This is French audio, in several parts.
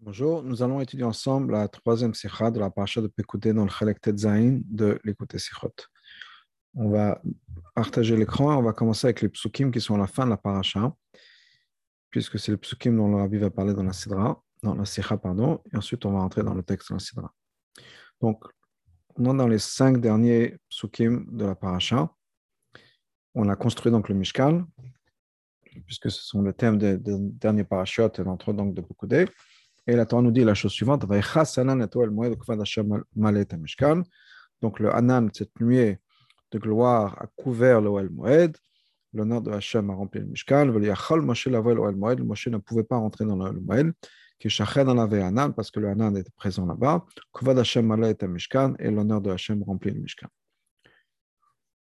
Bonjour, nous allons étudier ensemble la troisième sikha de la paracha de Pekouté dans le Chalek Tetzain de l'écouter sikhot. On va partager l'écran et on va commencer avec les psukim qui sont à la fin de la paracha, puisque c'est les psukim dont le rabbi va parler dans la sidra, dans la sikha, pardon, et ensuite on va entrer dans le texte de la sidra. Donc, on est dans les cinq derniers psukim de la paracha. On a construit donc le Mishkan, puisque ce sont les thèmes des, derniers parachutes et l'entre donc de Pekouté. Et la Torah nous dit la chose suivante Donc le Hanan, cette nuée de gloire, a couvert le Oel Moed. L'honneur de Hachem a rempli le Mishkan. Moshe ne pouvait pas rentrer dans le Moed. parce que le Hanan était présent là-bas. Kvad Hashem et Mishkan et l'honneur de Hachem remplit le Mishkan.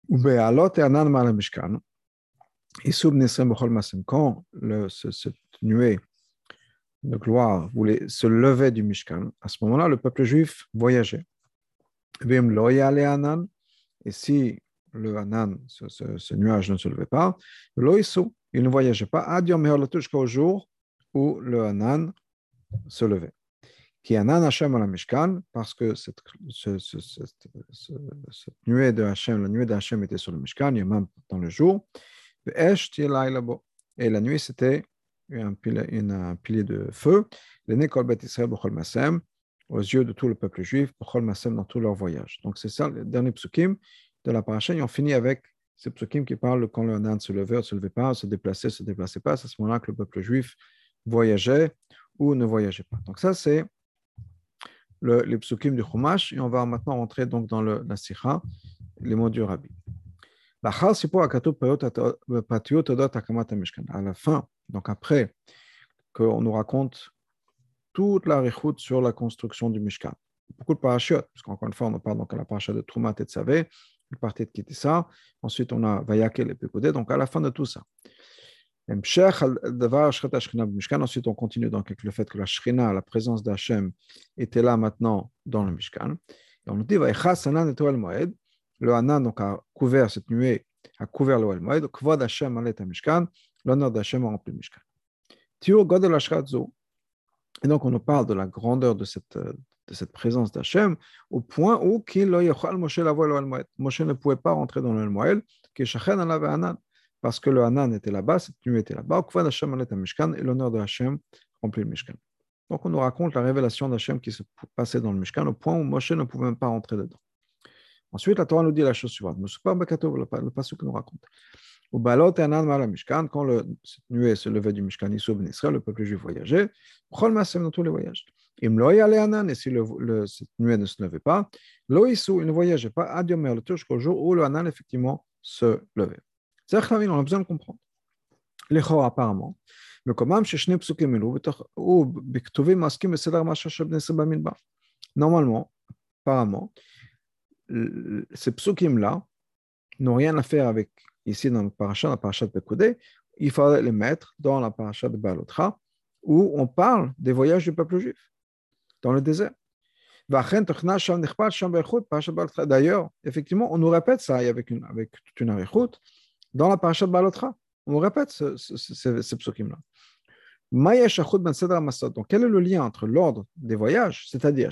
Ubealot et Hanan mal Mishkan. Isub Nisrem Bechol Masem. Quand cette nuée de gloire voulait se lever du Mishkan, à ce moment-là, le peuple juif voyageait. Et si le Hanan, ce, nuage ne se levait pas, il ne voyageait pas, jusqu'au jour où le Hanan se levait. Qui Hanan Hashem Mishkan, parce que cette, nuée de Hashem, la nuée de était sur le Mishkan, il y a même dans le jour. Et la nuit, c'était un pilier, un pilier de feu, l'aîné Kolbet Israël aux yeux de tout le peuple juif, dans tout leur voyage. Donc c'est ça le dernier psukim de la paracha. On finit avec ces psukim qui parlent quand le Hanan se levait, ne se levait pas, se déplaçait, se déplaçait pas. C'est à ce moment-là que le peuple juif voyageait ou ne voyageait pas. Donc ça, c'est le, les psukim du Chumash. Et on va maintenant rentrer donc dans le, la sikha, les mots du Rabbi. À la fin, donc après qu'on nous raconte toute la réchoute sur la construction du Mishkan. Beaucoup de parachutes, parce qu'encore une fois, on parle donc à la paracha de Troumat et de Savé, il partait de ça. Ensuite, on a Vayakel et Pekodé. Donc, à la fin de tout ça. Ensuite, on continue donc avec le fait que la Shrina, la présence d'Hachem, était là maintenant dans le Mishkan. Et on nous dit, le Hanan donc, a couvert cette nuée, a couvert le Moed, Kvod Hashem Mishkan, l'honneur d'Hachem a rempli le Mishkan. Tiur Godel. Et donc, on nous parle de la grandeur de cette, de cette présence d'Hachem, au point où Moshe ne pouvait pas rentrer dans le Moed, parce que le Hanan était là-bas, cette nuée était là-bas, et l'honneur de Hachem remplit le Mishkan. Donc, on nous raconte la révélation d'Hachem qui se passait dans le Mishkan, au point où Moshe ne pouvait même pas rentrer dedans. Ensuite, la Torah nous dit la chose suivante. Le passage que nous raconte. Au balot et anan mishkan, quand le, cette nuée se levait du Mishkan Issoub Israël, le peuple juif voyageait, chol masem dans tous les voyages. Im lo yale anan, et si le, le, cette nuée ne se levait pas, lo issou, il ne voyageait pas, adiomer le jusqu'au jour où le anan effectivement se levait. C'est ça on a besoin de comprendre. Les apparemment. מקומם ששני פסוקים אלו ובכתובים מעסקים בסדר מה של בני ישראל במדבר. Normalement, apparemment, ces psukim-là n'ont rien à faire avec, ici dans le parachat de Pekoudé, il fallait les mettre dans la parachat de Balotra, où on parle des voyages du peuple juif dans le désert. D'ailleurs, effectivement, on nous répète ça avec, avec toute une arichut dans la parachat de Balotra. On nous répète ce, psukim-là. Donc, quel est le lien entre l'ordre des voyages, c'est-à-dire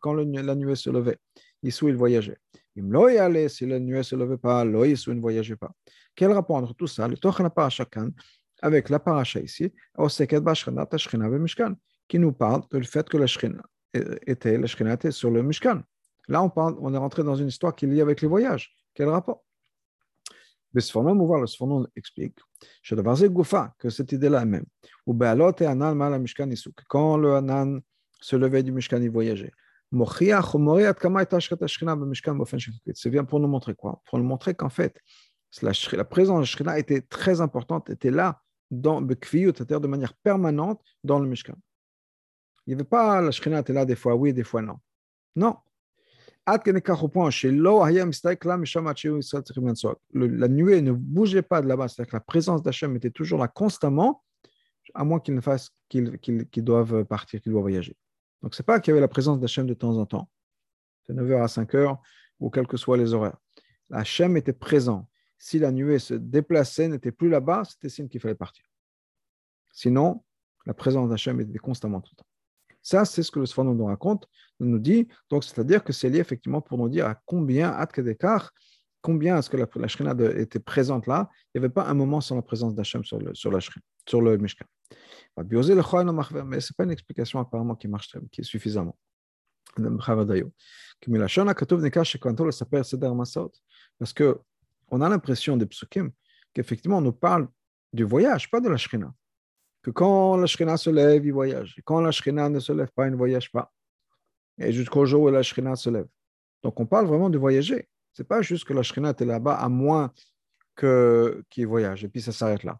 quand la nuée se levait, Issou, il voyageait. Si la nuée ne se levait pas, lo Issou ne voyageait pas. Quel rapport entre tout ça, le Tochen chacun avec la paracha ici, qui nous parle du fait que la Shkina était, sur le Mishkan. Là, on, parle, on est rentré dans une histoire qui est liée avec les voyages. Quel rapport? Voit le Sfonom explique que cette idée-là même. Mishkan Isuk. Quand le Anan se levait du Mishkan, il voyageait. C'est bien pour nous montrer quoi Pour nous montrer qu'en fait, la, présence de Shekhinah était très importante, était là, dans c'est-à-dire de manière permanente dans le Mishkan. Il n'y avait pas la Shekhinah était là des fois oui, des fois non. Non. La nuée ne bougeait pas de là-bas, c'est-à-dire que la présence d'Hachem était toujours là constamment, à moins qu'ils ne fassent qu'ils doivent partir, qu'ils doivent voyager. Donc, ce n'est pas qu'il y avait la présence d'Hachem de temps en temps. De 9h à 5h, ou quels que soient les horaires. Hachem était présent. Si la nuée se déplaçait, n'était plus là-bas, c'était signe qu'il fallait partir. Sinon, La présence d'Hachem était constamment tout le temps. Ça, c'est ce que le Sfanon nous raconte, nous dit. Donc, c'est-à-dire que c'est lié effectivement pour nous dire à combien, à combien est-ce que la, la était présente là? Il n'y avait pas un moment sans la présence d'Hachem sur, le, sur la sur le Mishkan. Mais ce n'est pas une explication apparemment qui marche, qui est suffisamment. Parce que on a l'impression des psukim qu'effectivement on nous parle du voyage, pas de la shrina que quand la Shrina se lève, il voyage. Quand la Shrina ne se lève pas, il ne voyage pas. Et jusqu'au jour où la Shrina se lève. Donc on parle vraiment de voyager. Ce n'est pas juste que la Shrina est là-bas, à moins qu'il voyage. Et puis ça s'arrête là.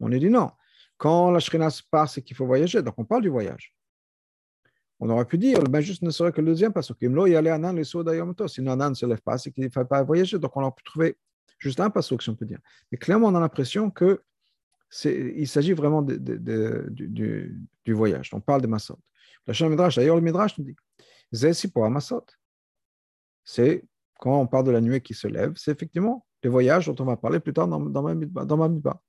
On est dit non. Quand la Shrina se part, c'est qu'il faut voyager. Donc on parle du voyage. On aurait pu dire, ben juste ne serait que le deuxième parce que Sinon, Anan ne se lève pas, c'est qu'il ne faut pas voyager. Donc on aurait pu trouver juste un passage, si on peut dire. Mais clairement, on a l'impression que il s'agit vraiment de, du, voyage. On parle de Massot. La Midrash, d'ailleurs, le Midrash nous dit Zesi pour Massot. C'est quand on parle de la nuée qui se lève, c'est effectivement le voyage dont on va parler plus tard dans, dans ma dans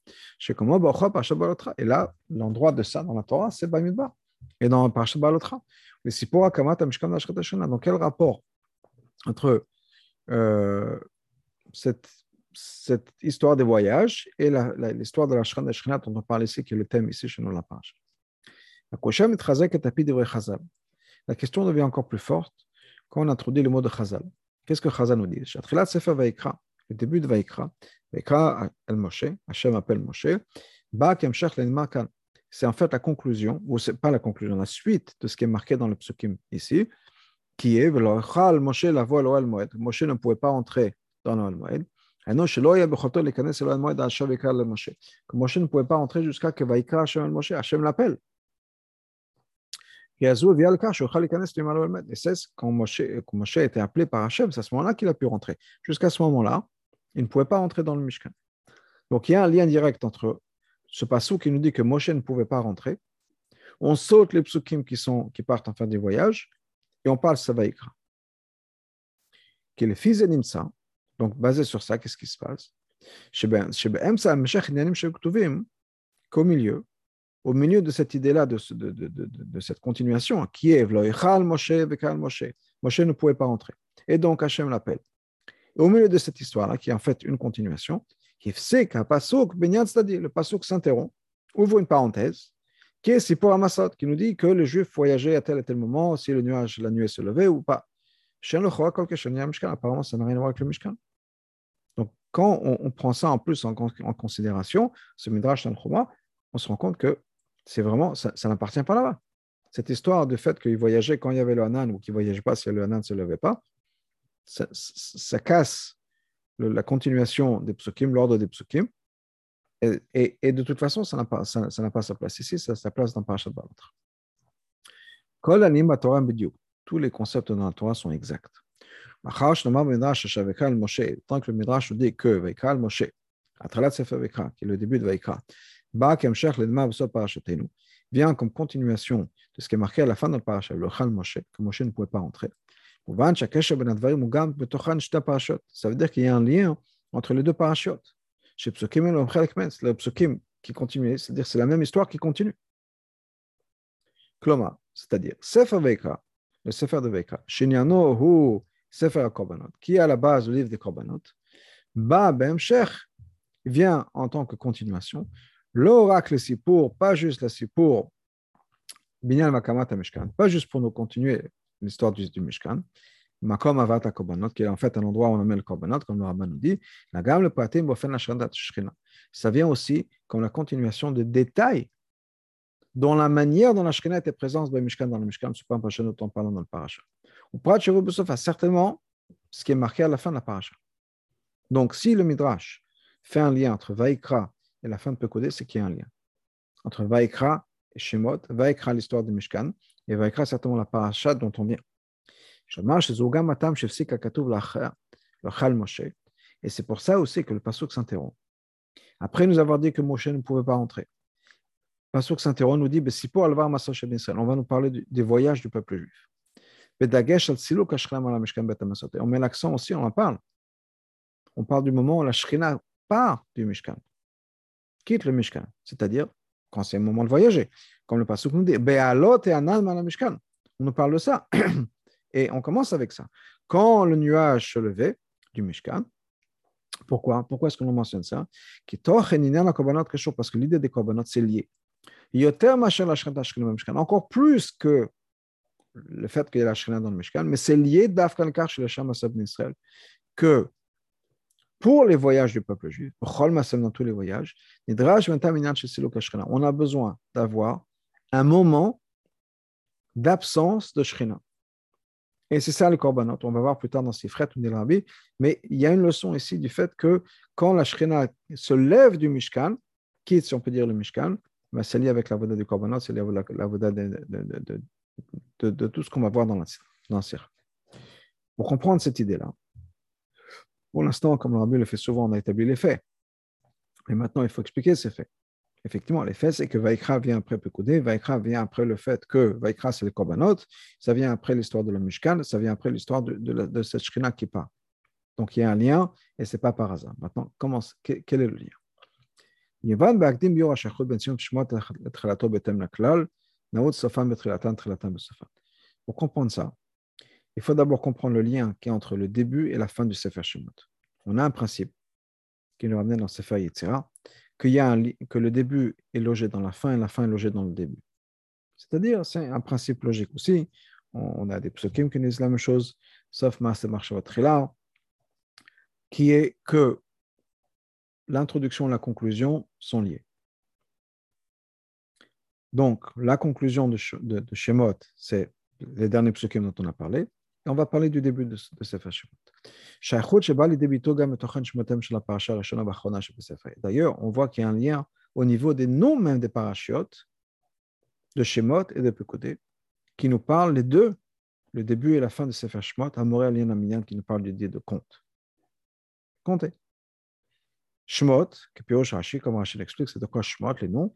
Et là, l'endroit de ça dans la Torah, c'est Bamidba. Et dans Parashat Balotra. Donc, quel rapport entre euh, cette histoire des voyages et l'histoire de la Shrina dont on parle ici, qui est le thème ici chez nous la page? La question devient encore plus forte quand on introduit le mot de Chazal. Qu'est-ce que Chazal nous dit? Le début de Vaikra, Vaikra el-Moshe, Hachem appelle Moshe, c'est en fait la conclusion, ou c'est pas la conclusion, la suite de ce qui est marqué dans le psukim ici, qui est Moshe Moshe ne pouvait pas entrer dans le Moed, que Moshe ne pouvait pas entrer jusqu'à que Vaikra Hashem al Moshe, Hashem l'appelle. Et c'est quand Moshe, quand Moshe a été appelé par Hashem, c'est à ce moment-là qu'il a pu rentrer. Jusqu'à ce moment-là, il ne pouvait pas rentrer dans le Mishkan. Donc il y a un lien direct entre ce passou qui nous dit que Moshe ne pouvait pas rentrer. On saute les psukim qui, sont, qui partent en fin du voyage et on parle de Vaikra. Qui est le fils de Nimsa, donc, basé sur ça, qu'est-ce qui se passe Qu'au milieu, au milieu de cette idée-là, de, cette continuation, qui est Moshe, Moshe. Moshe ne pouvait pas entrer. Et donc Hachem l'appelle. Au milieu de cette histoire-là, qui est en fait une continuation, le pasuk s'interrompt, ouvre une parenthèse, qui est Sipor Amassot, qui nous dit que le juif voyageait à tel et tel moment, si le nuage, la nuit se levait ou pas. Apparemment, ça n'a rien à voir avec le Mishkan quand on, prend ça en plus en, considération, ce Midrash Tanchuma, on se rend compte que c'est vraiment, ça, n'appartient pas là-bas. Cette histoire du fait qu'il voyageait quand il y avait le Hanan ou qu'il ne voyageait pas si le Hanan ne se levait pas, ça, casse la continuation des psukim, l'ordre des psukim. Et, de toute façon, ça n'a pas, ça, pas sa place ici, ça a sa place dans Parashat Balatre. Tous les concepts dans la Torah sont exacts. Tant que le Midrash nous dit que Vaikra Moshe, Atralat Sefer qui est le début de Vaikra, vient comme continuation de ce qui est marqué à la fin de la paracha, le Chal Moshe, que Moshe ne pouvait pas entrer. Ça veut dire qu'il y a un lien entre les deux parachutes. Chez et le Psukim qui continue, c'est-à-dire c'est la même histoire qui continue. Kloma, c'est-à-dire Sefer Veikra, le Sefer de Veikra, Shinyano hu Sefer Korbanot, qui est à la base du livre des Korbanot, Ba Sheikh vient en tant que continuation. L'oracle pour pas juste la Sipour, Binyan Makamat Mishkan, pas juste pour nous continuer l'histoire du, du Mishkan, Makom Avata Korbanot, qui est en fait un endroit où on met le Korbanot, comme le rabbin nous dit, la gamme le Patim Bofen Shrina. Ça vient aussi comme la continuation de détails dont la manière dont la Shrina était présente dans le Mishkan, dans le Mishkan, c'est pas un autant parlant dans le parasha. Ou Prat a certainement ce qui est marqué à la fin de la paracha. Donc, si le Midrash fait un lien entre Vaikra et la fin de Pekodé, c'est qu'il y a un lien. Entre Vaikra et Shemot, Vaikra l'histoire du Mishkan, et Vaikra certainement la paracha dont on vient. Et c'est pour ça aussi que le Pasuk s'interrompt. Après nous avoir dit que Moshe ne pouvait pas entrer, le Pasuk s'interrompt, nous dit, on va nous parler des voyages du peuple juif. On met l'accent aussi, on en parle. On parle du moment où la Shrina part du Mishkan, quitte le Mishkan, c'est-à-dire quand c'est le moment de voyager. comme le passage nous dit, et. On nous parle de ça. Et on commence avec ça. Quand le nuage se levait du Mishkan, pourquoi Pourquoi est-ce qu'on mentionne ça? Parce que l'idée des korbanot, c'est lié. Encore plus que le fait qu'il y ait la Shrina dans le Mishkan, mais c'est lié d'Afkankar chez le Sham Israël, que pour les voyages du peuple juif, dans tous les voyages, on a besoin d'avoir un moment d'absence de Shrina. Et c'est ça le korbanot. On va voir plus tard dans Sifret ou Rabbi. Mais il y a une leçon ici du fait que quand la Shrina se lève du Mishkan, quitte, si on peut dire, le Mishkan, ben c'est lié avec la voda du korbanot, c'est lié avec la voda de, tout ce qu'on va voir dans la, dans Pour comprendre cette idée-là, pour l'instant, comme le Rabbi le fait souvent, on a établi les faits. Mais maintenant, il faut expliquer ces faits effectivement, l'effet, c'est que Vaikra vient après Pekoudé, Vaikra vient après le fait que Vaikra, c'est le Korbanot, ça vient après l'histoire de la Mishkan, ça vient après l'histoire de, cette Shrina qui part. Donc, il y a un lien et ce n'est pas par hasard. Maintenant, comment, quel, est le lien? Pour comprendre ça, il faut d'abord comprendre le lien qui est entre le début et la fin du Sefer Shemot. On a un principe qui nous ramène dans Sefer Yetzirah, y a que le début est logé dans la fin et la fin est logée dans le début. C'est-à-dire, c'est un principe logique aussi. On, a des psukim qui disent la même chose, sauf Master Marchavat qui est que l'introduction et la conclusion sont liées. Donc, la conclusion de, Shemot, c'est les derniers psukim dont on a parlé, on va parler du début de, de Sefer Shemot. D'ailleurs, on voit qu'il y a un lien au niveau des noms même des parachutes, de Shemot et de Pekodé, qui nous parlent les deux, le début et la fin de Sefer Shemot, Amoré Alien Aminyan, qui nous parle du dit de compte. Comptez. Shemot, que Pirosh Rashi, comme Rashi l'explique, c'est de quoi Shemot, les noms.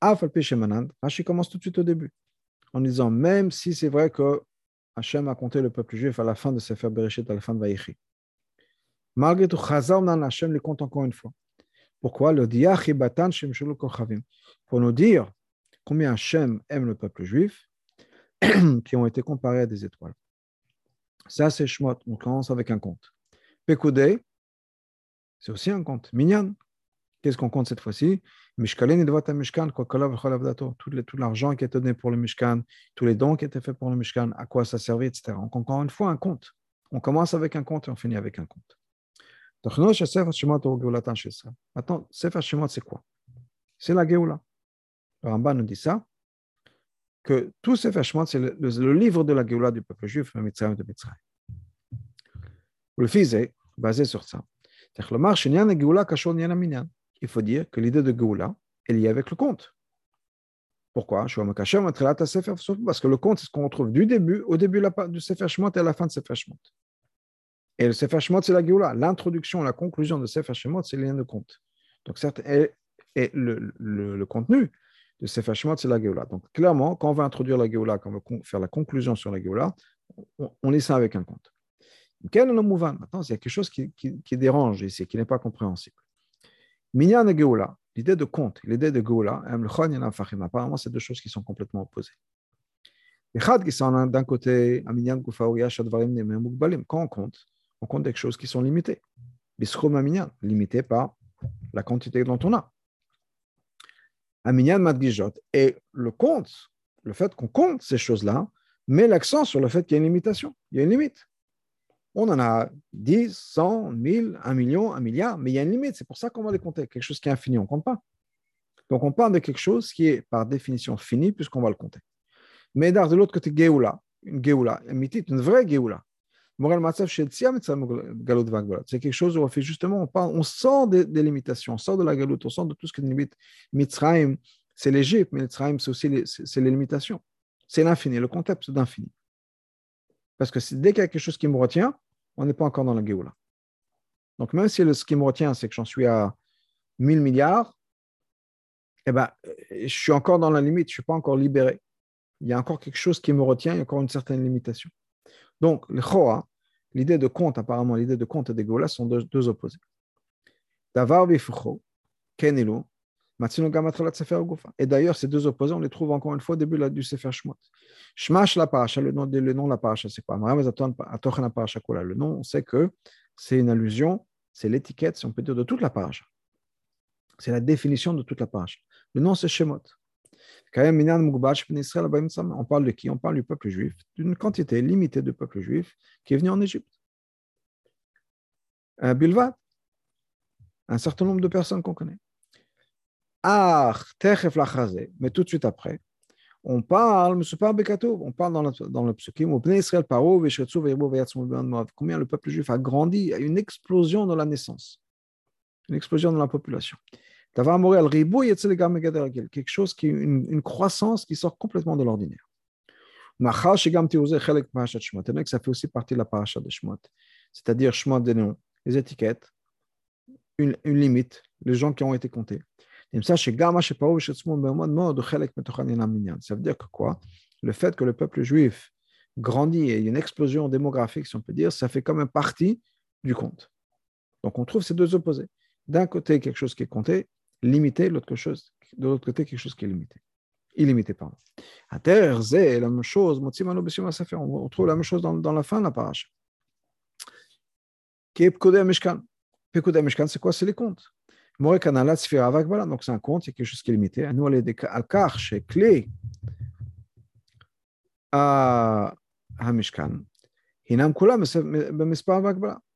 Afalpi Shemanand, Rashi commence tout de suite au début, en disant, même si c'est vrai que Hachem a compté le peuple juif à la fin de Sefer Bereshit, à la fin de Vaïchi. Malgré tout, Hachem les compte encore une fois. Pourquoi? Le Pour nous dire combien Hachem aime le peuple juif, qui ont été comparés à des étoiles. Ça, c'est Shmot. On commence avec un compte. Pekoudé, c'est aussi un compte. Minyan, qu'est-ce qu'on compte cette fois-ci? Tout l'argent qui est donné pour le Mishkan, tous les dons qui étaient faits pour le Mishkan, à quoi ça servait, etc. Donc, encore une fois, un compte. On commence avec un compte et on finit avec un compte. Maintenant, Sefer Shemot, c'est quoi? C'est la Géoula. Le Rambam nous dit ça, que tout Sefer Shemot, c'est le, livre de la Géoula du peuple juif, le Mitzrayim de Mitzrayim. Le fils est basé sur ça. Il faut dire que l'idée de Géoula est liée avec le conte. Pourquoi? Parce que le conte, c'est ce qu'on retrouve du début, au début du Sefer Shemot et à la fin de Sefer Shemot. Et le Sefer c'est la Géoula. L'introduction, la conclusion de Sefer Shemot, c'est le lien de compte. Donc, certes, et, le, contenu de Sefer Shemot, c'est la Géoula. Donc, clairement, quand on va introduire la Géoula, quand on va faire la conclusion sur la Géoula, on, on lit ça avec un compte. Maintenant, il y a quelque chose qui, qui, dérange ici, qui n'est pas compréhensible. Minyan et Géoula, l'idée de compte, l'idée de Géoula, apparemment, c'est deux choses qui sont complètement opposées. D'un côté, quand on compte, on compte des choses qui sont limitées. limité par la quantité dont on a. Et le compte, le fait qu'on compte ces choses-là, met l'accent sur le fait qu'il y a une limitation, il y a une limite. On en a 10, 100, 1000, 1 million, 1 milliard, mais il y a une limite. C'est pour ça qu'on va les compter. Quelque chose qui est infini, on ne compte pas. Donc on parle de quelque chose qui est par définition fini puisqu'on va le compter. Mais de l'autre côté, Géoula, une Géoula, une vraie Géoula, c'est quelque chose où on fait justement, on, parle, on sort des, limitations, on sort de la galoute, on sort de tout ce qui limite. Mitzrayim, c'est l'Égypte, mais Mitzrayim, c'est aussi les, c'est les limitations. C'est l'infini, le concept d'infini. Parce que dès qu'il y a quelque chose qui me retient, on n'est pas encore dans la Géoula. Donc même si ce qui me retient, c'est que j'en suis à 1000 milliards, eh ben, je suis encore dans la limite, je ne suis pas encore libéré. Il y a encore quelque chose qui me retient, il y a encore une certaine limitation. Donc, le Choa, l'idée de compte, apparemment, l'idée de compte et de Géoula sont deux, opposés. Davar Et d'ailleurs, ces deux opposés, on les trouve encore une fois au début du Sefer Shmot. Shmash la paracha, le nom, le nom de la paracha, c'est quoi Le nom, on sait que c'est une allusion, c'est l'étiquette, si on peut dire, de toute la paracha. C'est la définition de toute la paracha. Le nom, c'est Shemot. On parle de qui? On parle du peuple juif, d'une quantité limitée de peuple juif qui est venu en Égypte. Bilvad, un certain nombre de personnes qu'on connaît. Ah, mais tout de suite après, on parle, on parle dans le, dans le psukim, combien le peuple juif a grandi, a une explosion dans la naissance, une explosion dans la population. Quelque chose qui, une, une croissance qui sort complètement de l'ordinaire. Ça fait aussi partie de la paracha de Shemot, c'est-à-dire des noms, les étiquettes, une, une limite, les gens qui ont été comptés. Ça veut dire que quoi? Le fait que le peuple juif grandit et il y a une explosion démographique, si on peut dire, ça fait quand même partie du compte. Donc on trouve ces deux opposés. D'un côté, quelque chose qui est compté, limité, de l'autre côté, quelque chose qui est limité. Illimité, pardon. À terre, c'est la même chose. On trouve la même chose dans, la fin de la page. Mishkan? Mishkan, c'est quoi? C'est les comptes. Donc c'est un compte, c'est quelque chose qui est limité. Nous, on al chez clé à Hamishkan.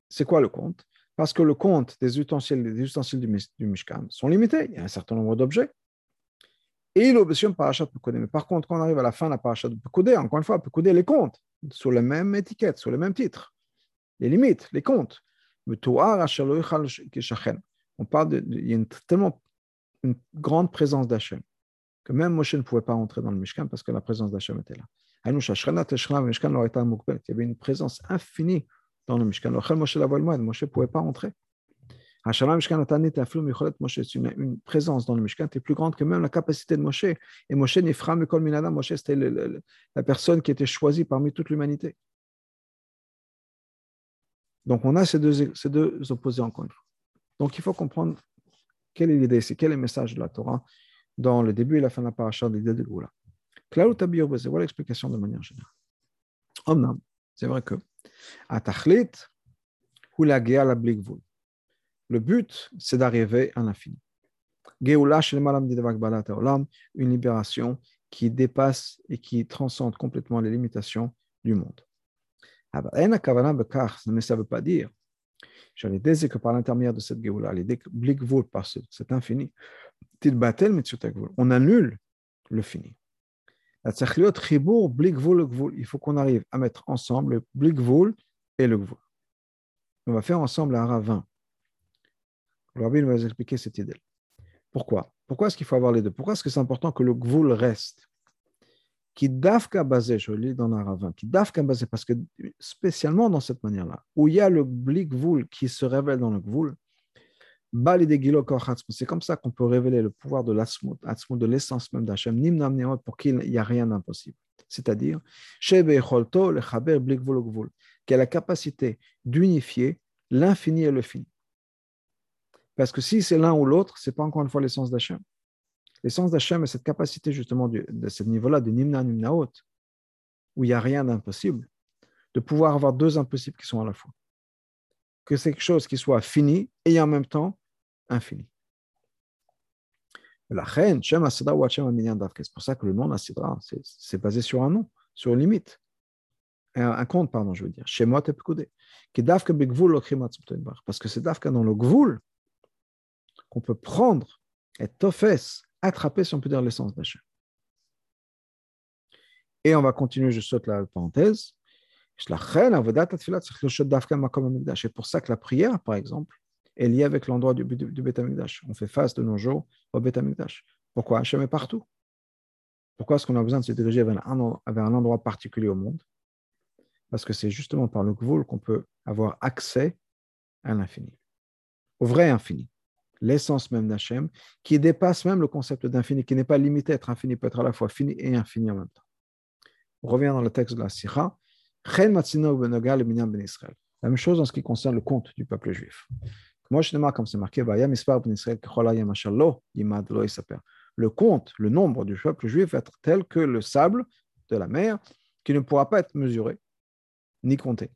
C'est quoi le compte? Parce que le compte des ustensiles, des ustensiles du, Mishkan sont limités. Il y a un certain nombre d'objets. Et l'objet parachat Pekoudé. Mais par contre, quand on arrive à la fin de la parachat Pekoudé, encore une fois, Pekoudé les comptes sur la même étiquette, sur le même titre. Les limites, les comptes on parle de, il y a une, tellement une grande présence d'Hachem que même Moshe ne pouvait pas entrer dans le Mishkan parce que la présence d'Hachem était là. Il y avait une présence infinie dans le Mishkan. Moshe ne pouvait pas entrer. C'est une, présence dans le Mishkan qui est plus grande que même la capacité de Moshe. Et Moshe Moshe c'était la personne qui était choisie parmi toute l'humanité. Donc on a ces deux, ces deux opposés encore une fois. Donc, il faut comprendre quelle est l'idée, c'est quel est le message de la Torah dans le début et la fin de la paracha de l'idée de Goula. Voilà l'explication de manière générale. c'est vrai que le but, c'est d'arriver à l'infini. Une libération qui dépasse et qui transcende complètement les limitations du monde. Mais ça ne veut pas dire dire que par l'intermédiaire de cette Géoula, l'idée par cet infini, on annule le fini. Il faut qu'on arrive à mettre ensemble le blikvul et le gvul. On va faire ensemble un ravin. Le rabbi va nous expliquer cette idée. Pourquoi? Pourquoi est-ce qu'il faut avoir les deux? Pourquoi est-ce que c'est important que le gvul reste? Qui dafka basé, je lis dans ravin, qui dafka basé, parce que spécialement dans cette manière-là, où il y a le blik qui se révèle dans le gvul, c'est comme ça qu'on peut révéler le pouvoir de l'asmut, de l'essence même d'Hachem, pour qu'il n'y a rien d'impossible. C'est-à-dire, qui a la capacité d'unifier l'infini et le fini. Parce que si c'est l'un ou l'autre, ce n'est pas encore une fois l'essence d'Hachem. L'essence d'Hachem est cette capacité justement de, ce niveau-là, de Nimna Nimnaot, où il n'y a rien d'impossible, de pouvoir avoir deux impossibles qui sont à la fois. Que c'est quelque chose qui soit fini et en même temps infini. C'est pour ça que le nom d'Asidra, c'est basé sur un nom, sur une limite. Un, compte, pardon, je veux dire. Et Pekudé. Parce que c'est Dafka dans le Gvul qu'on peut prendre et Tofes attraper, si on peut dire, l'essence d'Hachem. Et on va continuer, je saute la parenthèse. C'est pour ça que la prière, par exemple, est liée avec l'endroit du, du, du On fait face de nos jours au Beth Pourquoi Hachem est partout? Pourquoi est-ce qu'on a besoin de se diriger vers un, un endroit particulier au monde? Parce que c'est justement par le Gvoul qu'on peut avoir accès à l'infini, au vrai infini l'essence même d'Hachem, qui dépasse même le concept d'infini, qui n'est pas limité à être infini, peut être à la fois fini et infini en même temps. On revient dans le texte de la Sikha. Ben la même chose en ce qui concerne le compte du peuple juif. Moi, je comme c'est marqué, le compte, le nombre du peuple juif va être tel que le sable de la mer qui ne pourra pas être mesuré ni compté.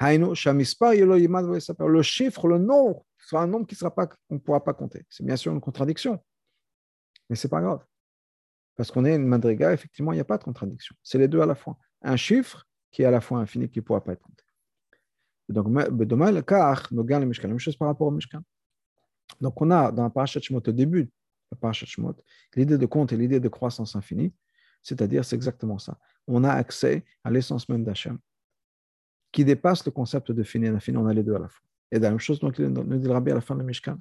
Le chiffre, le nombre, sera un nombre qui sera pas, qu'on ne pourra pas compter. C'est bien sûr une contradiction, mais c'est pas grave. Parce qu'on est une madriga, effectivement, il n'y a pas de contradiction. C'est les deux à la fois. Un chiffre qui est à la fois infini, qui ne pourra pas être compté. Donc, gagnons le même chose par rapport au Mishkan. Donc, on a dans la parashat au début la parashat l'idée de compte et l'idée de croissance infinie. C'est-à-dire, c'est exactement ça. On a accès à l'essence même d'Hachem, qui dépasse le concept de fini et d'infini. On a les deux à la fois. Et la même chose, nous dit le Rabbi à la fin de Mishkan.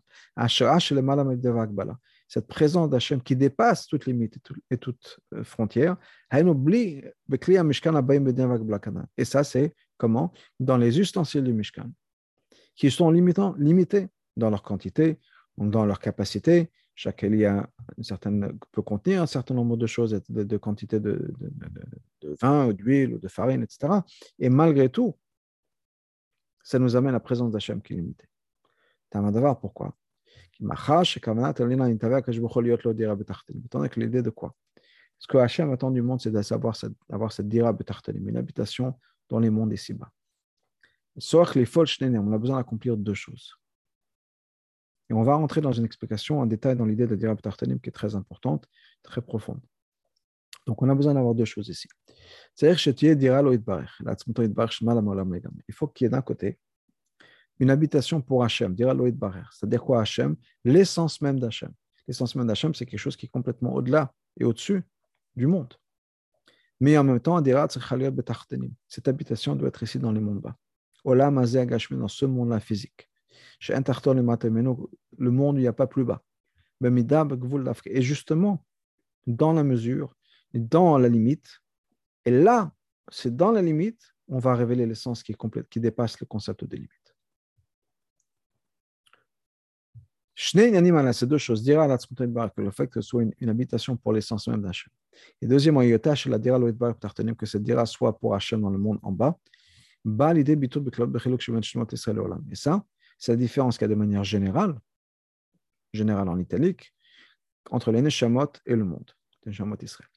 Cette présence d'Hachem qui dépasse toutes limites et toutes euh, frontières. Et ça, c'est comment? Dans les ustensiles du Mishkan, qui sont limitants, limités dans leur quantité, dans leur capacité. Chaque a une certaine, peut contenir un certain nombre de choses, de, de quantité de, de, de vin, ou d'huile, ou de farine, etc. Et malgré tout, ça nous amène à la présence d'Hachem qui est limitée. Tamadavar, pourquoi? Étant que l'idée de quoi? Ce que Hachem attend du monde, c'est d'avoir cette, d'avoir cette dira une habitation dans les mondes ici-bas. On a besoin d'accomplir deux choses. Et on va rentrer dans une explication en détail dans l'idée de dira betartalim qui est très importante, très profonde. Donc, on a besoin d'avoir deux choses ici. Il faut qu'il y ait d'un côté une habitation pour Hachem, c'est-à-dire quoi Hachem? L'essence même d'Hachem. L'essence même d'Hachem, c'est quelque chose qui est complètement au-delà et au-dessus du monde. Mais en même temps, cette habitation doit être ici dans les mondes bas. Dans ce monde-là physique. Le monde, n'y a pas plus bas. Et justement, dans la mesure dans la limite. Et là, c'est dans la limite, on va révéler l'essence qui qui dépasse le concept de limite. C'est deux choses. Dira que le fait que ce soit une, habitation pour l'essence même d'Hachem. Et deuxièmement, la dira que cette dira soit pour Hachem dans le monde en bas. Et ça, c'est la différence qu'il y a de manière générale, générale en italique, entre les Neshamot et le monde, les Neshamot Israël.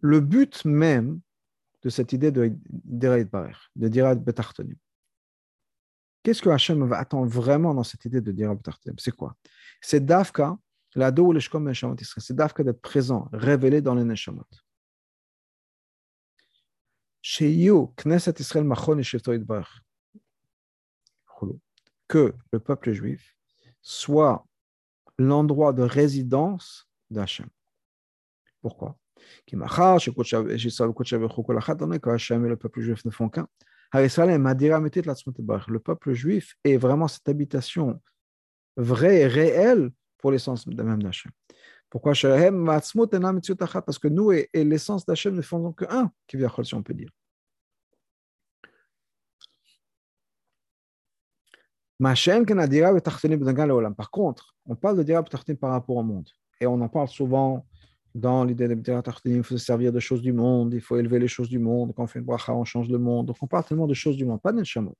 Le but même de cette idée de Dira de Dira Betartonim, qu'est-ce que Hachem attend vraiment dans cette idée de Dira Betartonim C'est quoi? C'est Dafka, l'ado ou l'eshkom Neshamot Israël. C'est Dafka d'être présent, révélé dans les. Knesset Israël Machon que le peuple juif soit l'endroit de résidence d'Hachem. Pourquoi? Le peuple juif ne font qu'un. Le peuple juif est vraiment cette habitation vraie et réelle pour l'essence même d'Hachem. Pourquoi Parce que nous et, l'essence d'Hachem ne font que un, si on peut dire. Par contre, on parle de Dira par rapport au monde. Et on en parle souvent dans l'idée de Dira il faut se servir de choses du monde, il faut élever les choses du monde. Quand on fait une bracha, on change le monde. Donc on parle tellement de choses du monde, pas de Neshamot.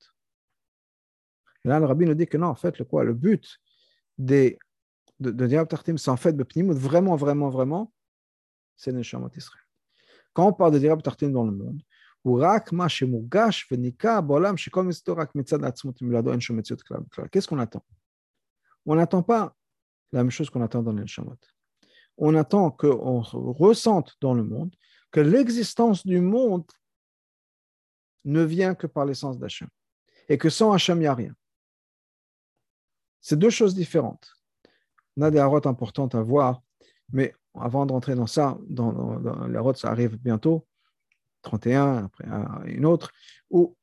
Là, le rabbi nous dit que non, en fait, le, quoi, le but des, de, de Dira c'est en fait de vraiment, vraiment, vraiment, c'est Neshamot Israël. Quand on parle de Dira dans le monde, Qu'est-ce qu'on attend? On n'attend pas la même chose qu'on attend dans les Shamot. On attend qu'on ressente dans le monde que l'existence du monde ne vient que par l'essence d'Hachem et que sans Hachem, il n'y a rien. C'est deux choses différentes. On a des harotes importantes à voir, mais avant de rentrer dans ça, dans, la route, ça arrive bientôt. 31, après une autre, où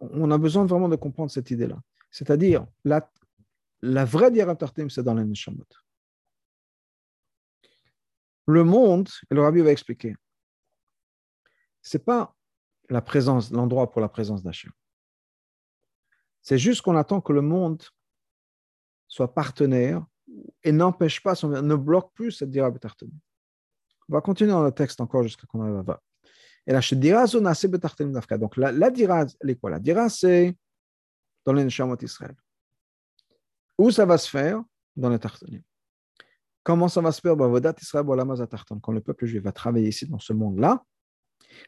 on a besoin vraiment de comprendre cette idée-là. C'est-à-dire, la, vraie Tartim, c'est dans la Neshamot. Le monde, et le rabbi va expliquer, c'est pas l'endroit pour la présence d'Hachem. C'est juste qu'on attend que le monde soit partenaire et n'empêche pas, ne bloque plus cette Dira On va continuer dans le texte encore jusqu'à qu'on arrive là-bas. Et la dira Donc la, la dira, elle quoi? La dira, c'est dans les Neshamot Israël. Où ça va se faire? Dans les Tartanim. Comment ça va se faire? Quand le peuple juif va travailler ici dans ce monde-là,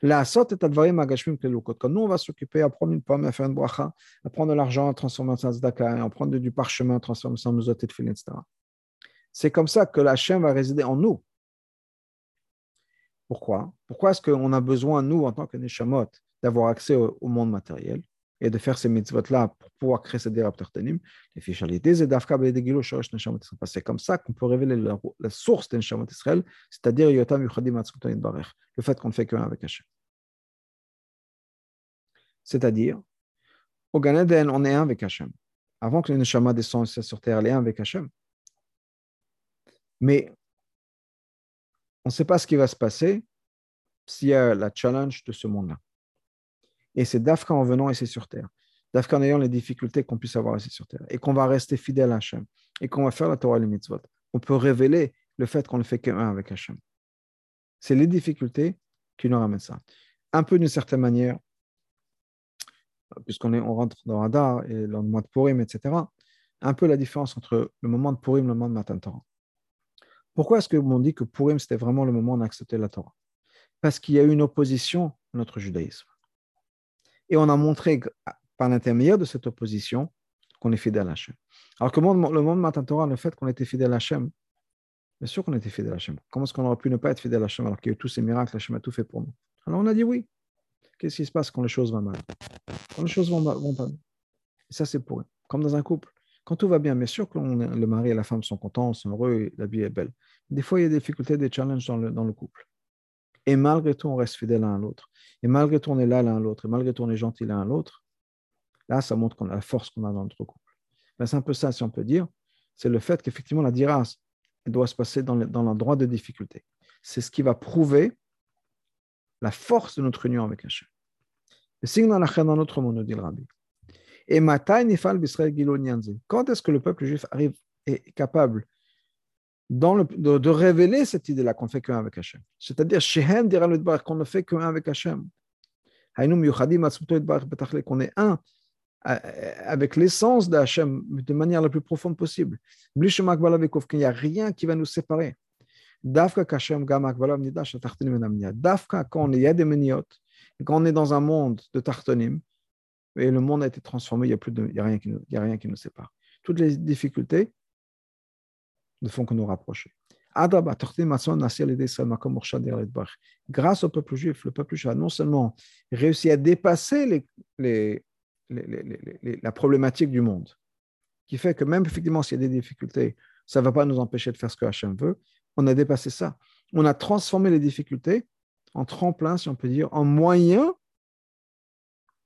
Quand nous, on va s'occuper à prendre une pomme, à faire une bracha, à prendre de l'argent, à transformer en tzedaka, à prendre du parchemin, à transformer en mezot et etc. C'est comme ça que la chaîne va résider en nous. Pourquoi? Pourquoi est-ce qu'on a besoin, nous, en tant que Neshamot, d'avoir accès au, monde matériel? Et de faire ces mitzvot-là pour pouvoir créer ces déraptortanim C'est comme ça qu'on peut révéler la, source des Neshamot Israël, c'est-à-dire Yotam Yuchadim le fait qu'on ne fait qu'un avec Hachem. C'est-à-dire, au Gan Eden, on est un avec Hachem. Avant que les Neshama descendent sur terre, les un avec Hachem. Mais on ne sait pas ce qui va se passer s'il y a la challenge de ce monde-là. Et c'est d'Afka en venant ici sur terre, d'Afka en ayant les difficultés qu'on puisse avoir ici sur terre, et qu'on va rester fidèle à Hachem, et qu'on va faire la Torah et les mitzvot. On peut révéler le fait qu'on ne fait qu'un avec Hachem. C'est les difficultés qui nous ramènent ça. Un peu d'une certaine manière, puisqu'on on rentre dans Hadar et le mois de Purim, etc., un peu la différence entre le moment de Purim et le moment de Matan Torah. Pourquoi est-ce qu'on dit que Purim, c'était vraiment le moment d'accepter la Torah? Parce qu'il y a eu une opposition à notre judaïsme. Et on a montré par l'intermédiaire de cette opposition qu'on est fidèle à Hachem. Alors que le monde, le le fait qu'on était fidèle à Hachem, bien sûr qu'on était fidèle à Hachem. Comment est-ce qu'on aurait pu ne pas être fidèle à Hachem alors qu'il y a eu tous ces miracles, Hachem a tout fait pour nous? Alors on a dit oui. Qu'est-ce qui se passe quand les choses vont mal? Quand les choses vont, vont pas Et ça, c'est pour eux. Comme dans un couple. Quand tout va bien, bien sûr que le mari et la femme sont contents, sont heureux, la vie est belle. Des fois, il y a des difficultés, des challenges dans le, dans le couple. Et malgré tout, on reste fidèle l'un à l'autre. Et malgré tout, on est là l'un à l'autre. Et malgré tout, on est gentil l'un à l'autre. Là, ça montre qu'on a la force qu'on a dans notre couple. Ben, c'est un peu ça, si on peut dire. C'est le fait qu'effectivement, la diras doit se passer dans l'endroit de difficulté. C'est ce qui va prouver la force de notre union avec Hachem. Le signe dans notre monde, nous dit le rabbi. Et Quand est-ce que le peuple juif arrive est capable le, de, révéler cette idée-là qu'on ne fait qu'un avec Hachem C'est-à-dire, qu'on ne fait qu'un avec Hachem. Qu'on est un avec l'essence d'Hachem de manière la plus profonde possible. Il n'y a rien qui va nous séparer. Dafka quand il y des meniot, quand on est dans un monde de tartonim, et le monde a été transformé, il n'y a, a, a rien qui nous sépare. Toutes les difficultés ne font que nous rapprocher. Grâce au peuple juif, le peuple juif a non seulement réussi à dépasser la problématique du monde, qui fait que même effectivement s'il y a des difficultés, ça ne va pas nous empêcher de faire ce que Hachem veut, on a dépassé ça. On a transformé les difficultés en tremplin, si on peut dire, en moyen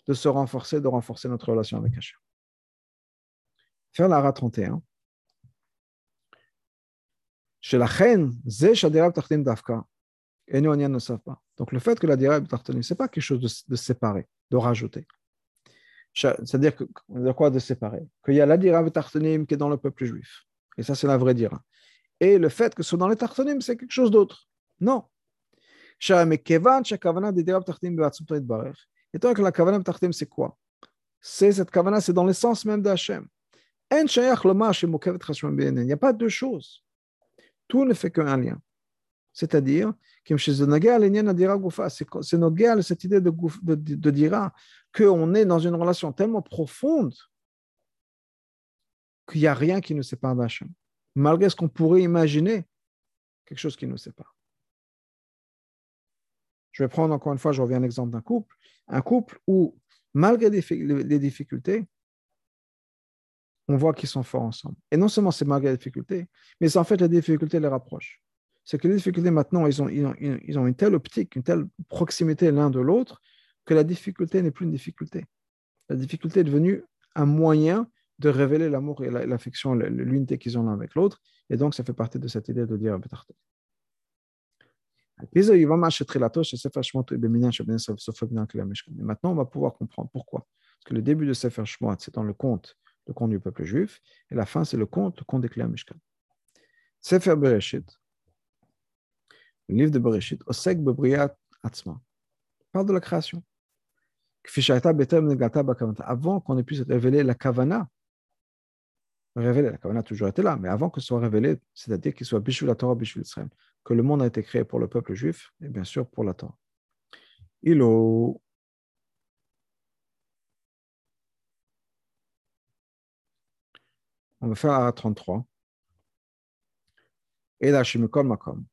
de se renforcer, de renforcer notre relation avec Hachem. Faire la 31. Chez la reine, Dafka. Et nous, on ne savent pas. Donc, le fait que la Dirab Tartanim, ce n'est pas quelque chose de, séparé, de rajouter. C'est-à-dire que, de quoi de séparer Qu'il y a la Dirab Tartanim qui est dans le peuple juif. Et ça, c'est la vraie dira. Et le fait que ce soit dans les Tartanim, c'est quelque chose d'autre. Non. Et donc, la kavana b'tachtim, c'est quoi? C'est cette kavana, c'est dans l'essence même d'Hachem. Il n'y a pas deux choses. Tout ne fait qu'un lien. C'est-à-dire, c'est cette idée de, de, de dira qu'on est dans une relation tellement profonde qu'il n'y a rien qui nous sépare d'Hachem. Malgré ce qu'on pourrait imaginer, quelque chose qui nous sépare. Je vais prendre encore une fois, je reviens à l'exemple d'un couple un couple où, malgré les difficultés, on voit qu'ils sont forts ensemble. Et non seulement c'est malgré les difficultés, mais c'est en fait les difficultés les rapprochent. C'est que les difficultés maintenant, ils ont, ils ont, une telle optique, une telle proximité l'un de l'autre, que la difficulté n'est plus une difficulté. La difficulté est devenue un moyen de révéler l'amour et l'affection, l'unité qu'ils ont l'un avec l'autre. Et donc, ça fait partie de cette idée de dire maintenant, on va pouvoir comprendre pourquoi. Parce que le début de Sefer Shemot, c'est dans le conte, le conte du peuple juif, et la fin, c'est le conte, le conte des clés Mishkan. Sefer Bereshit, le livre de Bereshit, Osek Bebriat Atzma. parle de la création. Avant qu'on ait pu révéler la kavana, révéler, la kavana a toujours été là, mais avant que ce soit révélé, c'est-à-dire qu'il soit bishul la Torah, bishul que le monde a été créé pour le peuple juif et bien sûr pour la Torah. Ilo. On va faire à 33. Et là, Shimikol Makom.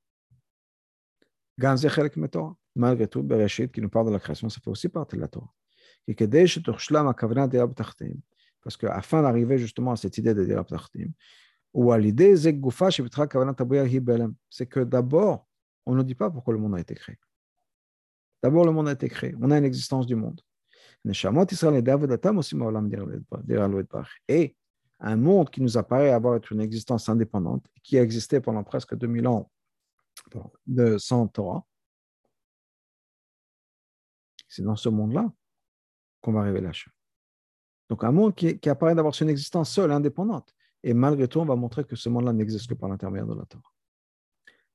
Malgré tout, Bereshit, qui nous parle de la création, ça fait aussi partie de la Torah. Parce qu'afin d'arriver justement à cette idée de Dirab Tachtim, ou à l'idée c'est que d'abord, on ne dit pas pourquoi le monde a été créé. D'abord, le monde a été créé. On a une existence du monde. Et un monde qui nous apparaît avoir une existence indépendante, qui a existé pendant presque 2000 ans de sans Torah, c'est dans ce monde-là qu'on va révéler Hachem. Donc un monde qui, apparaît d'avoir une existence seule, indépendante. Et malgré tout, on va montrer que ce monde-là n'existe que par l'intermédiaire de la Torah.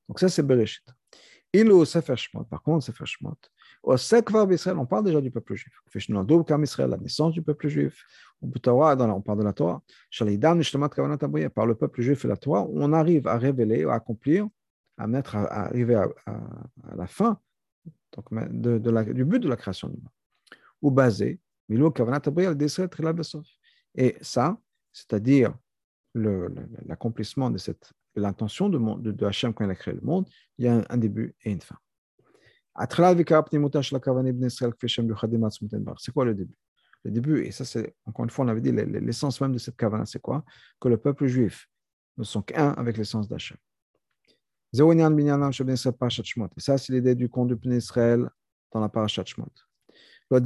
Donc ça, c'est Bereshit. Il au Sefer Shemot, par contre, Sefer Shemot, au Sekvar Israël, on parle déjà du peuple juif. Israël, la naissance du peuple juif. On parle de la Torah. Par le peuple juif et la Torah, on arrive à révéler, à accomplir, à mettre, à arriver à, la fin donc, du but de la création du monde. Ou basé, et ça, c'est-à-dire l'accomplissement de cette l'intention de, de, de Hachem quand il a créé le monde, il y a un, un début et une fin. C'est quoi le début? Le début, et ça c'est, encore une fois, on avait dit, l'essence même de cette kavana, c'est quoi? Que le peuple juif ne sont qu'un avec l'essence d'Hachem. Et ça, c'est l'idée du conte du Israël dans la parashat Shmot. Pour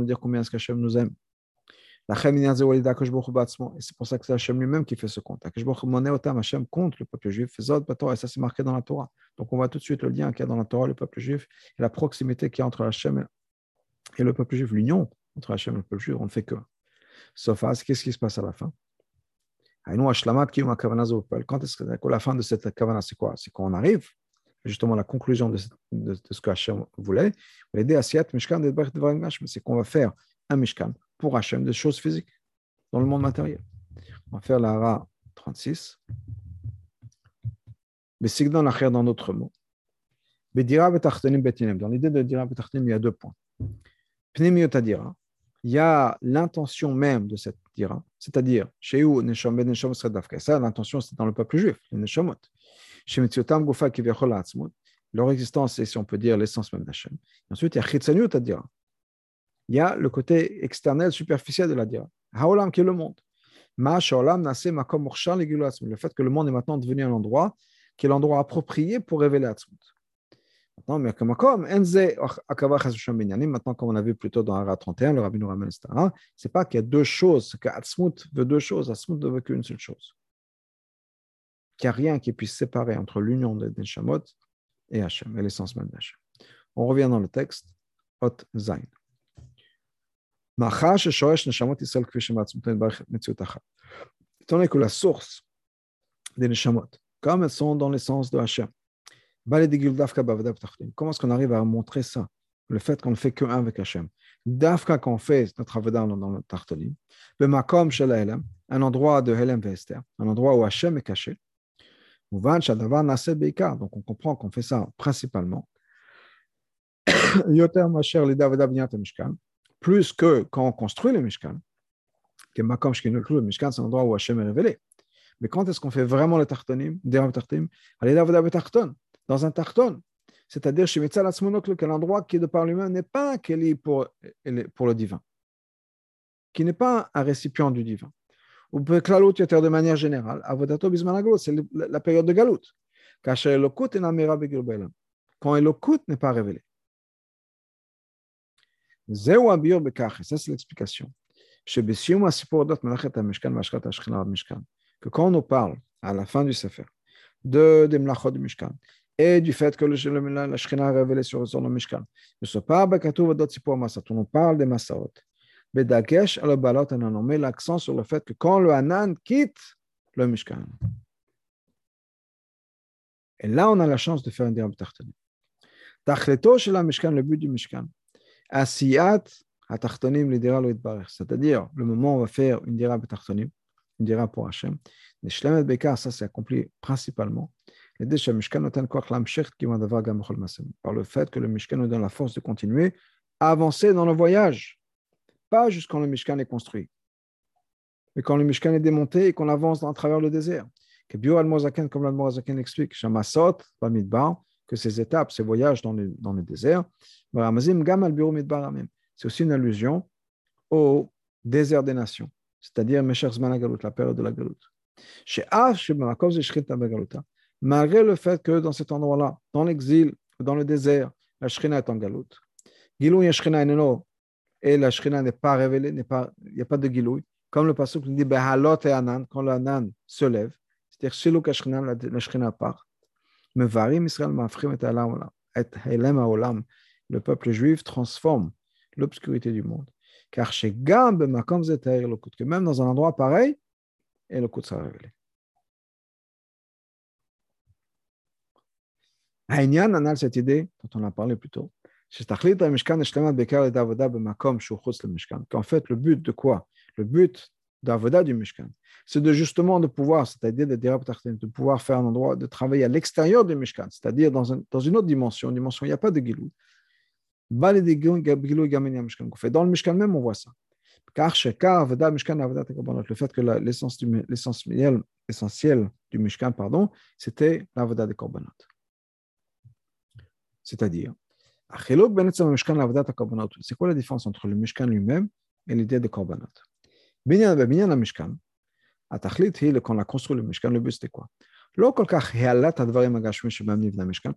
nous dire combien est-ce qu'Hachem nous aime. Et c'est pour ça que c'est Hachem lui-même qui fait ce compte. Hachem compte le peuple juif. Et ça, c'est marqué dans la Torah. Donc, on voit tout de suite le lien qu'il y a dans la Torah, le peuple juif, et la proximité qu'il y a entre Hachem et le peuple juif, l'union entre Hachem et le peuple juif. On ne fait que. Sauf à qu'est-ce qui se passe à la fin? Quand est-ce que la fin de cette kavana, c'est quoi? C'est qu'on arrive justement à la conclusion de, de, de ce que Hachem voulait. C'est qu'on va faire un Mishkan pour Hachem des choses physiques dans le monde matériel. On va faire la Hara 36. Mais c'est dans l'achère dans d'autres mots. Dans l'idée de Dira Betachtenim, il y a deux points. Pneumiotadira, il y a l'intention même de cette dira, c'est-à-dire, chez où Ben Ça, l'intention, c'est dans le peuple juif, les Neshomot. Chez Atzmut, leur existence, c'est, si on peut dire, l'essence même d'Hachem. Ensuite, il y a Chitzaniut. Il y a le côté externel, superficiel de la dira. Haolam, qui est le monde. Le fait que le monde est maintenant devenu un endroit qui est l'endroit approprié pour révéler Atzmut. Maintenant, mais comme comme maintenant, comme on a vu plus tôt dans Ara 31, le rabbin nous ramène, etc. C'est pas qu'il y a deux choses, c'est qu'Atzmut veut deux choses, Atzmut ne veut qu'une seule chose. Qu'il n'y a rien qui puisse séparer entre l'union de Neshamot et Hachem, et l'essence même d'Hachem. On revient dans le texte, Hot Zain. Étant donné que la source des Neshamot, comme elles sont dans l'essence de Hachem, Comment est-ce qu'on arrive à montrer ça Le fait qu'on ne fait qu'un avec Hachem? Dafka quand on fait notre avodah dans le Tartolim, le makom shel un endroit de Helem Vester, un endroit où Hachem est caché. Donc on comprend qu'on fait ça principalement. Plus que quand on construit le Mishkan, que makom le Mishkan, c'est un endroit où Hachem est révélé. Mais quand est-ce qu'on fait vraiment le Tartonim, Tartonim? Dans un tarton. C'est-à-dire chez Mitzal que l'endroit qui de par lui-même n'est pas un keli pour, le divin, qui n'est pas un récipient du divin. Ou peut de manière générale, avodato c'est la période de galout. Quand Elokut n'est pas révélé. Ça, c'est l'explication. Que quand on nous parle à la fin du Sefer de des du Mishkan, et du fait que le, la Shekhinah a révélé sur, sur le Mishkan. On parle des Masaot. Bedakesh al balot on met l'accent sur le fait que quand le Hanan quitte le Mishkan, et là on a la chance de faire un dirham tartani. Tachleto shel Mishkan, le but du Mishkan. Asiyat atachtonim lidira lo C'est-à-dire, le moment où on va faire une dira betachtonim, une dira pour Hachem. Les shlemet bekar, ça c'est accompli principalement. Par le fait que le Mishkan nous donne la force de continuer à avancer dans le voyage. Pas jusqu'à quand le Mishkan est construit. Mais quand le Mishkan est démonté et qu'on avance à travers le désert. Que Bio al comme l'Almorazaken explique, Shamasot, Bamidbar, que ces étapes, ces voyages dans le, dans le désert, c'est aussi une allusion au désert des nations, c'est-à-dire la période de la Galut. Malgré le fait que dans cet endroit-là, dans l'exil, dans le désert, la Shrina est en Galut. Gilou et la Shrina n'est pas révélée, il n'y a pas de Gilou. Comme le passage dit, et Anan, quand l'Anan se lève, c'est-à-dire Shilou la Shrina part. Mevarim Israël mafrim et olam. Le peuple juif transforme l'obscurité du monde. Car chez Gam, que même dans un endroit pareil, et le coup sera révélé. העניין הנ"ל cette idée, dont on a parlé plus tôt, שתכלית המשכן השלמת בעיקר לידי עבודה במקום שהוא חוץ למשכן. qu'en fait, le but de quoi? Le but d'avoda du Mishkan, c'est de justement de pouvoir, c'est-à-dire de, de pouvoir faire un endroit, de travailler à l'extérieur du Mishkan, c'est-à-dire dans, un, dans, une autre dimension, une dimension où il n'y a pas de Gilou. Dans le Mishkan même, on voit ça. Le fait que l'essentiel essentiel du Mishkan, pardon, c'était l'avoda des korbanot. C'est-à-dire, ben, c'est quoi la différence entre le Mishkan lui-même et l'idée de Korbanot Binyan ben, Mishkan, quand on a construit le Mishkan, le but c'était quoi?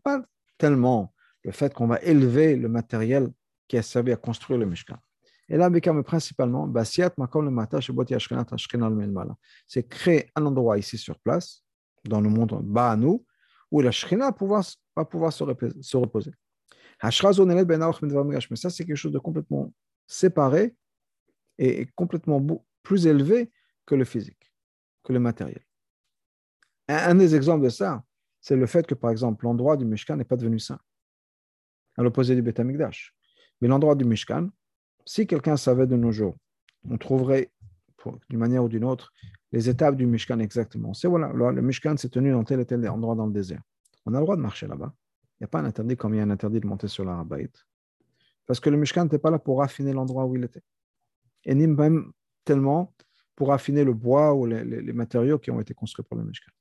Pas tellement le fait qu'on va élever le matériel qui a servi à construire le Mishkan. Et là, mais principalement, bah, c'est créer un endroit ici sur place, dans le monde bas à nous, où la Shekhinah pouvoir va pouvoir se, se reposer. Mais ça, c'est quelque chose de complètement séparé et complètement plus élevé que le physique, que le matériel. Un, des exemples de ça, c'est le fait que, par exemple, l'endroit du Mishkan n'est pas devenu saint, à l'opposé du Beth Mais l'endroit du Mishkan, si quelqu'un savait de nos jours, on trouverait, d'une manière ou d'une autre, les étapes du Mishkan exactement. C'est voilà, le Mishkan s'est tenu dans tel et tel endroit dans le désert. On a le droit de marcher là-bas. Il n'y a pas un interdit comme il y a un interdit de monter sur l'Arabait. Parce que le Mishkan n'était pas là pour raffiner l'endroit où il était. Et ni même tellement pour affiner le bois ou les, matériaux qui ont été construits pour le Mishkan.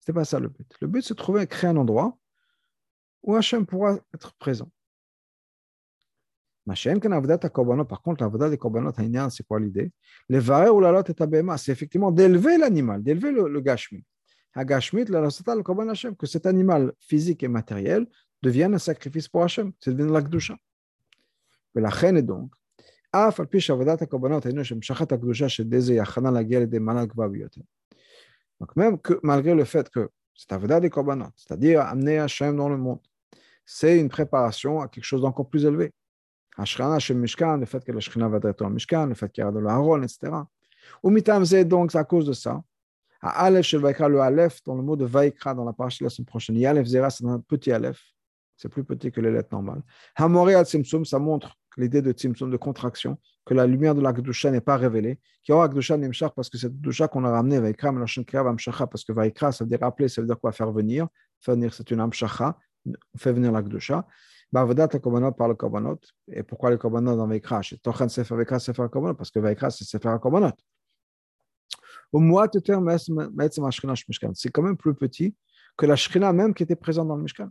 Ce n'était pas ça le but. Le but, c'est de trouver, créer un endroit où Hachem pourra être présent. Par contre, l'avodat des korbanot, c'est quoi l'idée? C'est effectivement d'élever l'animal, d'élever le, le gashmit que cet animal physique et matériel devienne un sacrifice pour Hachem, c'est devenu devienne l'akdusha. La reine est donc, donc même que malgré le fait que c'est Avada des Korbanot, c'est-à-dire amener Hachem dans le monde, c'est une préparation à quelque chose d'encore plus élevé. Hashkana chez Mishkan, le fait que la va être au Mishkan, le fait qu'il y a de l'Aaron, etc. Ou mitam donc à cause de ça, à Aleph le Aleph, dans le mot de Vaikra, dans la de la semaine prochaine, Yalef Zera, c'est un petit Aleph, c'est plus petit que les lettres normales. Al Simsum, ça montre l'idée de Tzimtzum, de contraction, que la lumière de la n'est pas révélée, qu'il y aura Kedusha Nimshach parce que c'est Kedusha qu'on a ramené, Vaikra, parce que Vaikra, ça veut dire appeler, ça veut dire quoi? Faire venir. Faire venir, c'est une Amshacha, on fait venir la Kedusha. Bavodat le par le Korbanot. Et pourquoi le Korbanot dans Vaikra? Sefer Vaikra, Sefer parce que Vaikra, c'est Sefer Korbanot. C'est quand même plus petit que la Shrina même qui était présente dans le Mishkan.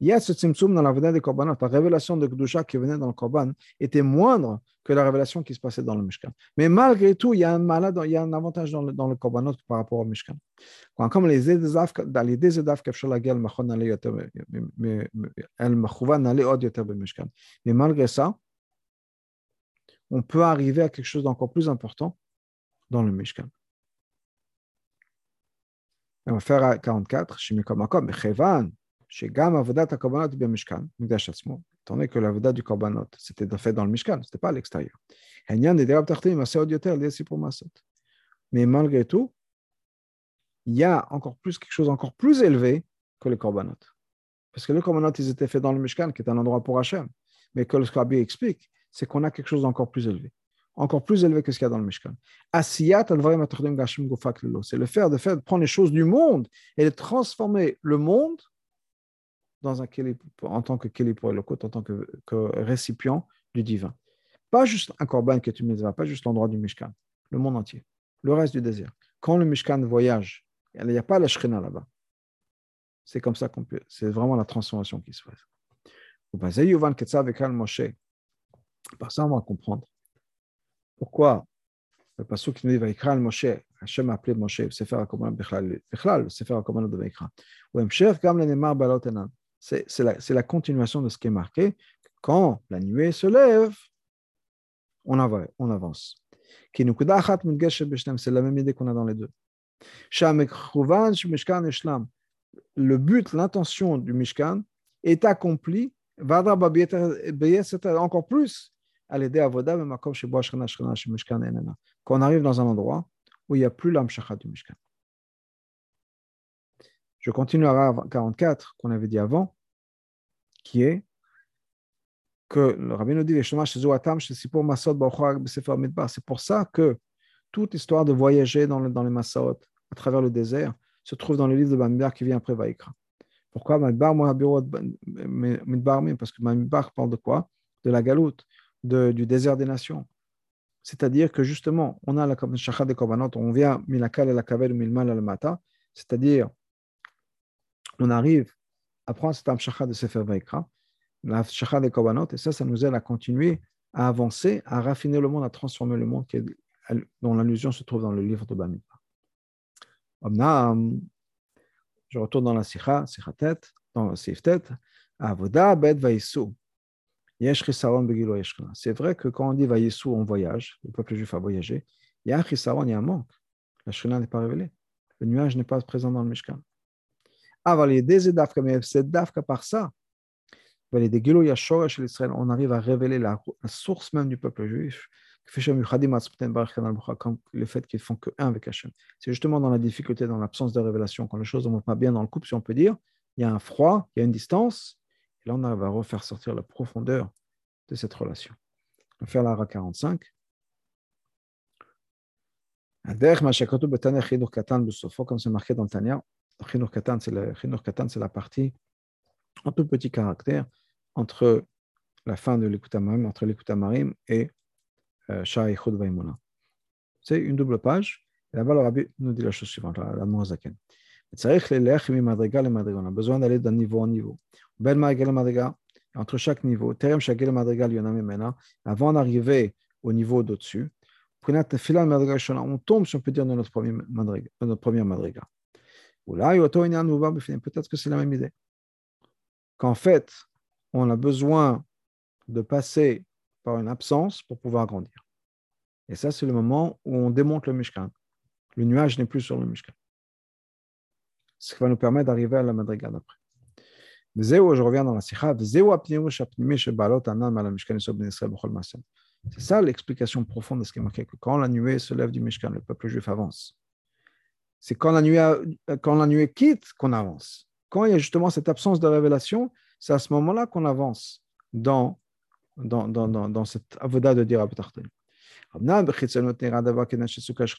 Il y a ce tzimtzum dans la vedette des korbanot. La révélation de Gdusha qui venait dans le korban était moindre que la révélation qui se passait dans le Mishkan. Mais malgré tout, il y a un, malade, il y a un avantage dans le, dans le korbanot par rapport au Mishkan. Comme les dans les Mishkan. Mais malgré ça, on peut arriver à quelque chose d'encore plus important dans le Mishkan. Et on va faire à 44, que l'avodat du korbanot, c'était fait dans le Mishkan, ce n'était pas à l'extérieur. Mais malgré tout, il y a encore plus quelque chose encore plus élevé que les korbanot. Parce que les korbanot, ils étaient faits dans le Mishkan, qui est un endroit pour Hachem. Mais que le scarabée explique, c'est qu'on a quelque chose d'encore plus élevé. Encore plus élevé que ce qu'il y a dans le Mishkan. C'est le faire de faire, prendre les choses du monde et de transformer le monde dans un en tant que keli pour le côté, en tant que, récipient du divin. Pas juste un korban que tu mets, pas juste l'endroit du Mishkan, le monde entier, le reste du désert. Quand le Mishkan voyage, il n'y a pas la Shrina là-bas. C'est comme ça qu'on peut, c'est vraiment la transformation qui se fait. Par ça, on va comprendre pourquoi? Le passage qui nous dit Vaikra Moshe, Hachem a appelé Moshe, Sefer HaKomanot Bechlal, Bechlal, Sefer HaKomanot de Vaikra. Ou Emshech Gam. C'est la, continuation de ce qui est marqué. Quand la nuée se lève, on, avance. On avance. C'est la même idée qu'on a dans les deux. Le but, l'intention du Mishkan est accompli, encore plus à l'aider à Voda, quand on arrive dans un endroit où il n'y a plus l'amshachat du Mishkan. Je continue à 44 qu'on avait dit avant, qui est que le rabbin nous dit c'est pour ça que toute histoire de voyager dans, dans les Massaot à travers le désert se trouve dans le livre de Bamidbar qui vient après Vaikra. Pourquoi Bamidbar Parce que Bamidbar parle de quoi? De la galoute, de, du désert des nations. C'est-à-dire que justement, on a la shachat de Korbanot, on vient milakal et la kavel milmal al mata, c'est-à-dire, on arrive à prendre cet amshachat de Sefer Vaikra, la shachar des korbanot, et ça, ça nous aide à continuer à avancer, à raffiner le monde, à transformer le monde, dont l'allusion se trouve dans le livre de Bamidbar. Je retourne dans la Sikha, Sikha tête, dans le Sif tête, Avoda bet vaïsou. C'est vrai que quand on dit vaïsou, on voyage, le peuple juif a voyagé, il y a un manque. La Shrina n'est pas révélée. Le nuage n'est pas présent dans le Mishkan. Mais c'est dafka par ça on arrive à révéler la, source même du peuple juif, comme le fait qu'ils font que un avec Hachem. C'est justement dans la difficulté, dans l'absence de révélation, quand les choses ne vont pas bien dans le couple, si on peut dire, il y a un froid, il y a une distance, et là on à refaire sortir la profondeur de cette relation. On va faire la 45. Comme c'est marqué dans le Tanya, c'est la partie en tout petit caractère entre la fin de l'écoutamarim, entre l'écoutamarim et euh, Sha'aichud Vaimuna. C'est une double page. Et là-bas, le rabbi nous dit la chose suivante, la. On a besoin d'aller d'un niveau en niveau. Entre chaque niveau, avant d'arriver au niveau d'au-dessus, on tombe, si on peut dire, dans notre première madriga. Peut-être que c'est la même idée. Qu'en fait, on a besoin de passer par une absence pour pouvoir grandir. Et ça, c'est le moment où on démonte le Mishkan. Le nuage n'est plus sur le Mishkan. Ce qui va nous permettre d'arriver à la Madriga d'après. Je reviens dans la Sikha. C'est ça l'explication profonde de ce qui est marqué. Que quand la nuée se lève du Mishkan, le peuple juif avance. C'est quand la nuée, quand la nuée quitte qu'on avance. Quand il y a justement cette absence de révélation, c'est à ce moment-là qu'on avance dans, dans, dans, dans, cette avoda de dire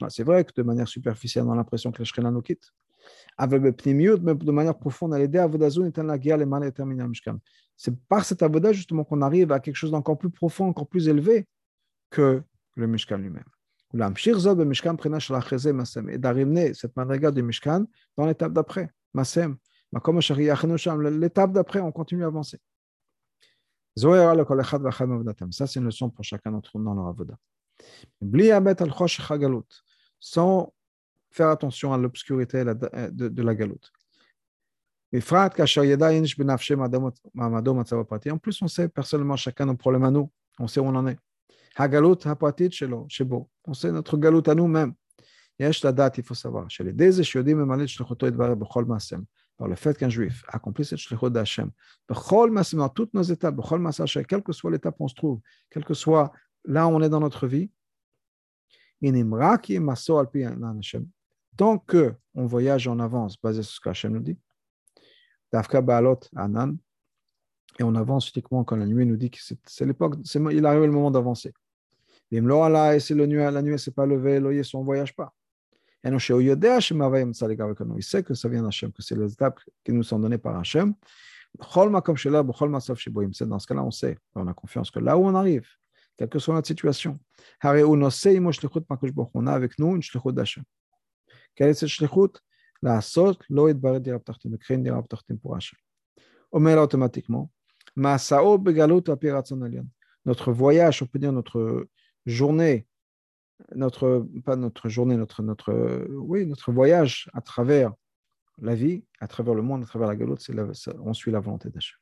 c'est vrai que de manière superficielle, on a l'impression que la Shekhinah nous quitte. De manière profonde, c'est par cette avoda justement qu'on arrive à quelque chose d'encore plus profond, encore plus élevé que le Mishkan lui-même. Et d'arriver cette madriga du Mishkan dans l'étape d'après. L'étape d'après, on continue à avancer. Ça, c'est une leçon pour chacun d'entre nous dans leur avoda. Sans faire attention à l'obscurité de, la galoute. En plus, on sait personnellement chacun nos problèmes à nous. On sait où on en est. On sait notre galoute à nous-mêmes. Il faut savoir par le fait qu'un juif accomplisse cette shlichut d'Hachem, dans toutes nos étapes, quelle que soit l'étape où on se trouve, quel que soit là où on est dans notre vie, tant qu'on voyage en avance basé sur ce qu'Hachem nous dit, Anan, et on avance uniquement quand la nuée nous dit que c'est l'époque, il arrive le moment d'avancer. Et la nuée ne s'est pas levée, l'oyer, on ne voyage pas. Il sait que ça vient d'Hachem, que c'est les étapes qui nous sont données par Hachem. Dans ce cas-là, on sait, on a confiance que là où on arrive, quelle que soit notre situation, on a avec nous une d'Hachem. Lo et baret dirab tartim, de créer une dirab tartim pour Hachem. On met là automatiquement, Masao begalut Notre voyage, on peut dire notre journée, notre, pas notre journée, notre, notre, oui, notre voyage à travers la vie, à travers le monde, à travers la galoute, c'est on suit la volonté d'Hachem.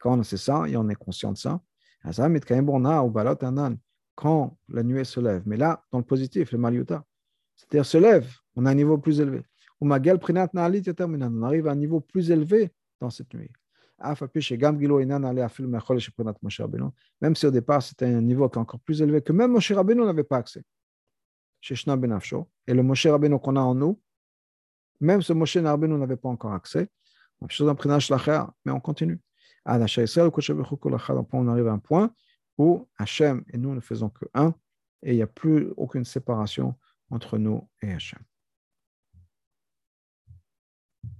Quand on sait ça et on est conscient de ça, quand la nuée se lève, mais là, dans le positif, le maliuta, c'est-à-dire se lève, on a un niveau plus élevé. On arrive à un niveau plus élevé dans cette nuit. Même si au départ c'était un niveau qui est encore plus élevé que même Moshe Rabbeinu n'avait pas accès. Et le Moshe Rabbeinu qu'on a en nous, même ce Moshe Rabbeinu n'avait pas encore accès. Mais on continue. On arrive à un point où Hachem et nous ne faisons que un et il n'y a plus aucune séparation entre nous et Hachem.